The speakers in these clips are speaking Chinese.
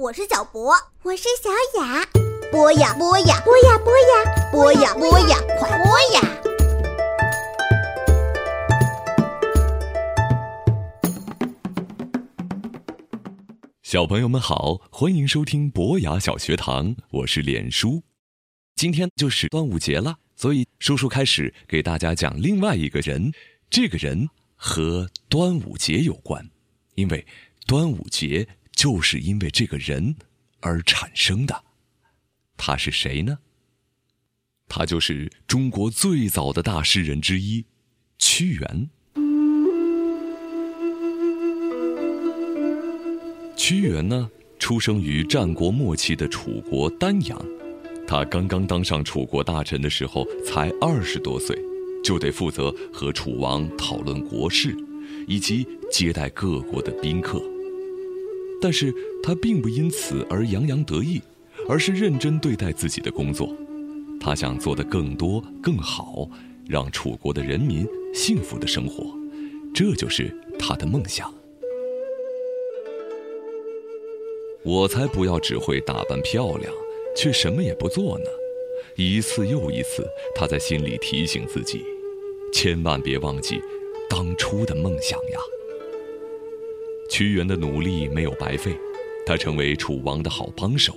我是小博，我是小雅。播呀播呀，播呀播呀，播呀播呀，快播呀！小朋友们好，欢迎收听博雅小学堂，我是脸叔。今天就是端午节了，所以叔叔开始给大家讲另外一个人。这个人和端午节有关，因为端午节就是因为这个人而产生的。他是谁呢？他就是中国最早的大诗人之一，屈原。屈原呢，出生于战国末期的楚国丹阳。他刚刚当上楚国大臣的时候，才二十多岁，就得负责和楚王讨论国事，以及接待各国的宾客。但是他并不因此而洋洋得意，而是认真对待自己的工作。他想做得更多、更好，让楚国的人民幸福的生活，这就是他的梦想。我才不要只会打扮漂亮，却什么也不做呢！一次又一次，他在心里提醒自己，千万别忘记当初的梦想呀。屈原的努力没有白费，他成为楚王的好帮手，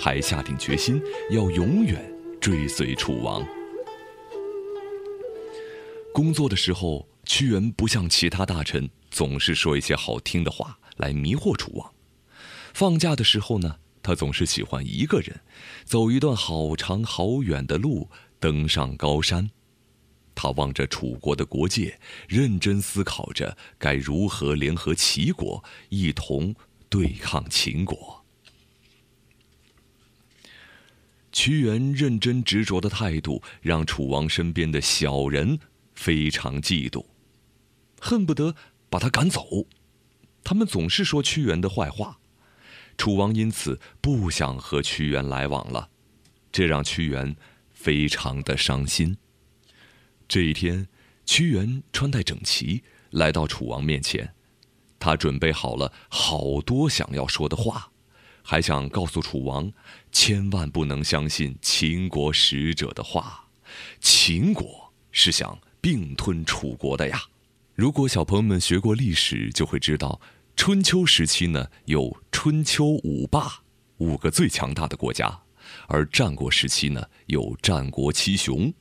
还下定决心要永远追随楚王。工作的时候，屈原不像其他大臣，总是说一些好听的话来迷惑楚王。放假的时候呢，他总是喜欢一个人，走一段好长好远的路，登上高山。他望着楚国的国界，认真思考着该如何联合齐国，一同对抗秦国。屈原认真执着的态度，让楚王身边的小人非常嫉妒，恨不得把他赶走。他们总是说屈原的坏话。楚王因此不想和屈原来往了，这让屈原非常的伤心。这一天，屈原穿戴整齐，来到楚王面前，他准备好了好多想要说的话，还想告诉楚王，千万不能相信秦国使者的话，秦国是想并吞楚国的呀。如果小朋友们学过历史，就会知道。春秋时期呢，有春秋五霸，五个最强大的国家；而战国时期呢，有战国七雄。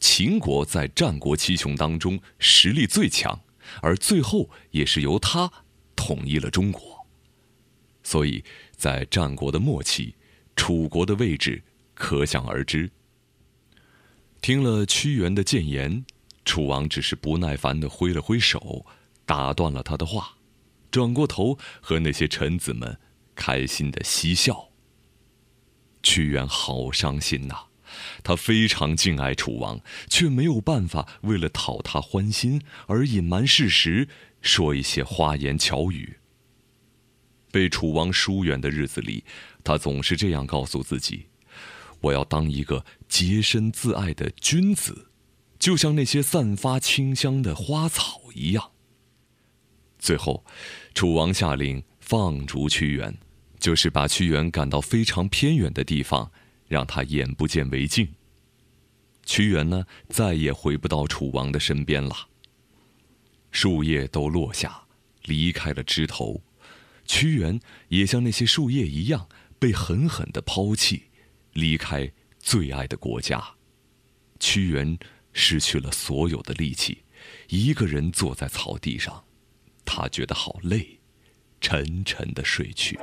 秦国在战国七雄当中实力最强，而最后也是由他统一了中国。所以在战国的末期，楚国的位置可想而知。听了屈原的谏言，楚王只是不耐烦地挥了挥手，打断了他的话。转过头和那些臣子们开心的嬉笑。屈原好伤心呐，他非常敬爱楚王，却没有办法为了讨他欢心而隐瞒事实，说一些花言巧语。被楚王疏远的日子里，他总是这样告诉自己：“我要当一个洁身自爱的君子，就像那些散发清香的花草一样。”最后，楚王下令放逐屈原，就是把屈原赶到非常偏远的地方，让他眼不见为净。屈原呢，再也回不到楚王的身边了。树叶都落下，离开了枝头，屈原也像那些树叶一样，被狠狠的抛弃，离开最爱的国家。屈原失去了所有的力气，一个人坐在草地上。他觉得好累，沉沉的睡去。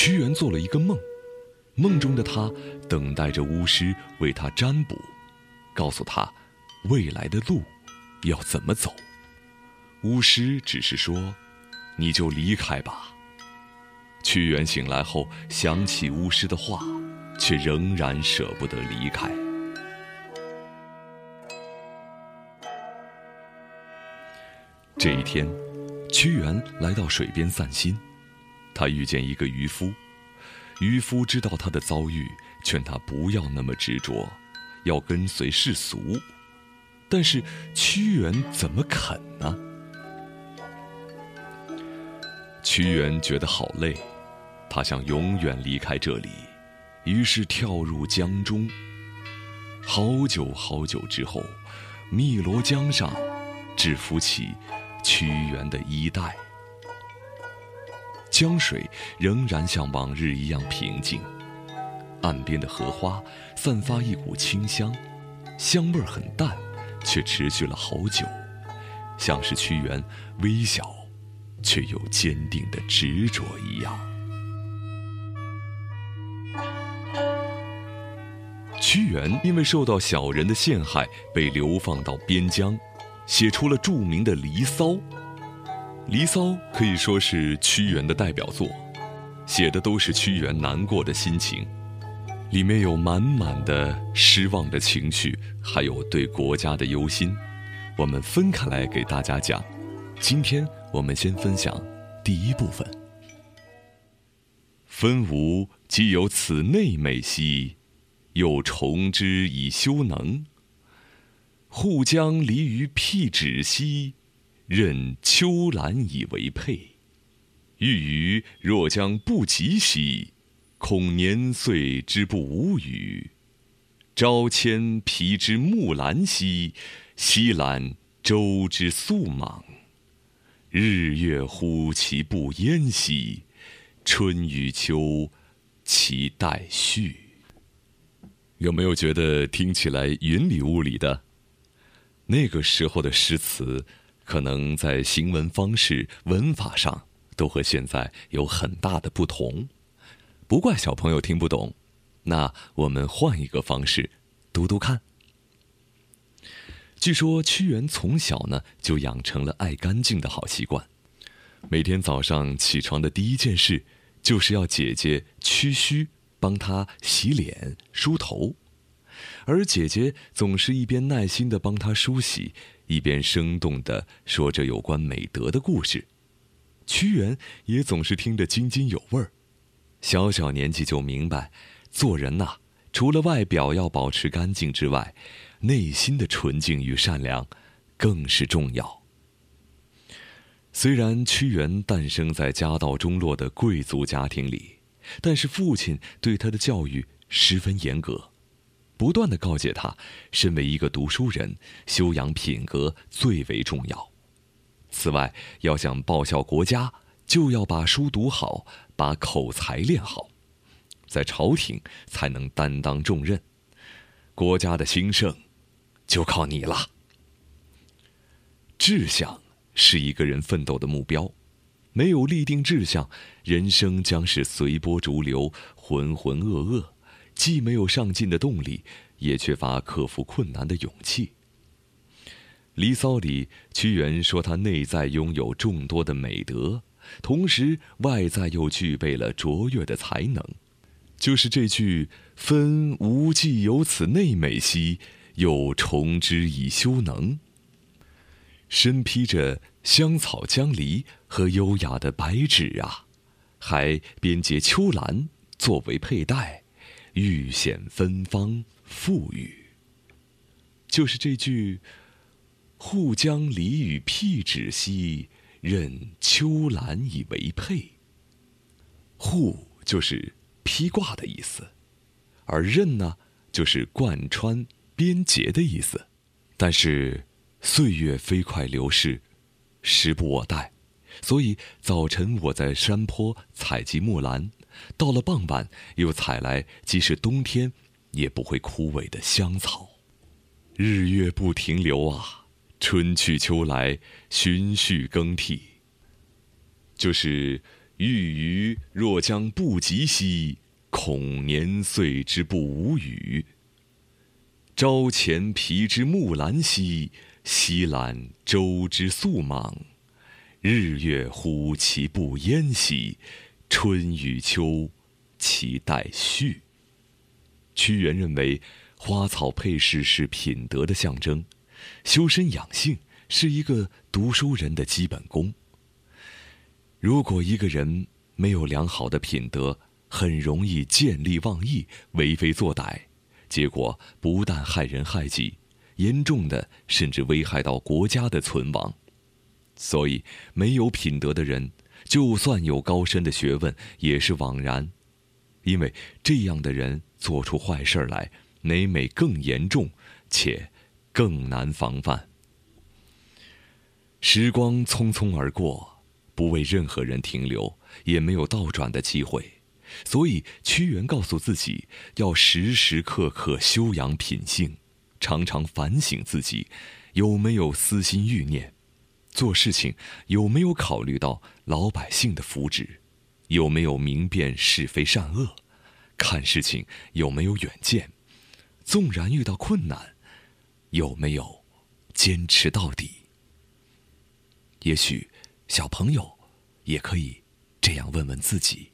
屈原做了一个梦，梦中的他等待着巫师为他占卜，告诉他未来的路要怎么走。巫师只是说：“你就离开吧。”屈原醒来后想起巫师的话，却仍然舍不得离开。这一天，屈原来到水边散心，他遇见一个渔夫。渔夫知道他的遭遇，劝他不要那么执着，要跟随世俗。但是屈原怎么肯呢？屈原觉得好累，他想永远离开这里，于是跳入江中。好久好久之后，汨罗江上只浮起屈原的衣带，江水仍然像往日一样平静，岸边的荷花散发一股清香，香味很淡，却持续了好久，像是屈原微小。却又坚定的执着一样。屈原因为受到小人的陷害，被流放到边疆，写出了著名的《离骚》。《离骚》可以说是屈原的代表作，写的都是屈原难过的心情，里面有满满的失望的情绪，还有对国家的忧心。我们分开来给大家讲。今天我们先分享第一部分。分吾既有此内美兮，又重之以修能。护将离于辟芷兮，任秋兰以为佩。欲予若将不及兮，恐年岁之不吾与。朝迁皮之木兰兮，夕揽舟之素莽。日月乎其不淹兮，春与秋，其待续。有没有觉得听起来云里雾里的？那个时候的诗词，可能在行文方式、文法上都和现在有很大的不同。不怪小朋友听不懂，那我们换一个方式读读看。据说屈原从小呢就养成了爱干净的好习惯，每天早上起床的第一件事，就是要姐姐屈须帮他洗脸梳头，而姐姐总是一边耐心的帮他梳洗，一边生动的说着有关美德的故事，屈原也总是听得津津有味儿。小小年纪就明白，做人呐，除了外表要保持干净之外。内心的纯净与善良，更是重要。虽然屈原诞生在家道中落的贵族家庭里，但是父亲对他的教育十分严格，不断的告诫他，身为一个读书人，修养品格最为重要。此外，要想报效国家，就要把书读好，把口才练好，在朝廷才能担当重任，国家的兴盛。就靠你了。志向是一个人奋斗的目标，没有立定志向，人生将是随波逐流、浑浑噩噩，既没有上进的动力，也缺乏克服困难的勇气。《离骚》里，屈原说他内在拥有众多的美德，同时外在又具备了卓越的才能，就是这句“分吾既有此内美兮”。又重之以修能。身披着香草江离和优雅的白芷啊，还编结秋兰作为佩戴，愈显芬芳馥郁。就是这句“护江离与辟芷兮，任秋兰以为佩”。护就是披挂的意思，而任呢，就是贯穿。边结的意思，但是岁月飞快流逝，时不我待，所以早晨我在山坡采集木兰，到了傍晚又采来即使冬天也不会枯萎的香草。日月不停留啊，春去秋来，循序更替。就是欲予若将不及兮，恐年岁之不吾与。朝前皮之木兰兮，夕揽舟之素莽。日月乎其不淹兮，春与秋，其待续。屈原认为，花草配饰是品德的象征，修身养性是一个读书人的基本功。如果一个人没有良好的品德，很容易见利忘义，为非作歹。结果不但害人害己，严重的甚至危害到国家的存亡。所以，没有品德的人，就算有高深的学问，也是枉然，因为这样的人做出坏事来，每每更严重，且更难防范。时光匆匆而过，不为任何人停留，也没有倒转的机会，所以屈原告诉自己，要时时刻刻修养品性，常常反省自己，有没有私心欲念。做事情有没有考虑到老百姓的福祉？有没有明辨是非善恶？看事情有没有远见？纵然遇到困难，有没有坚持到底？也许小朋友也可以这样问问自己。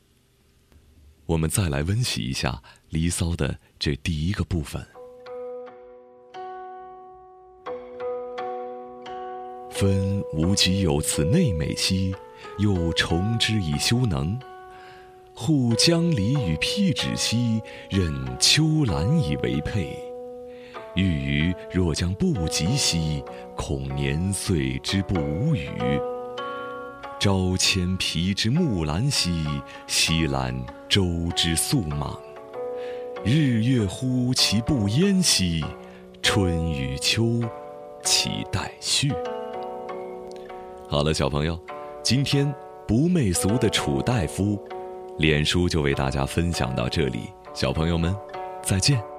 我们再来温习一下《离骚》的这第一个部分。分无极有此内美兮，又重之以修能。护江离与辟芷兮，任秋兰以为佩。欲余若将不及兮，恐年岁之不无语。朝迁皮之木兰兮，夕揽舟之素莽。日月乎其不淹兮，春与秋其待续。好了，小朋友，今天不媚俗的楚大夫，脸书就为大家分享到这里。小朋友们，再见。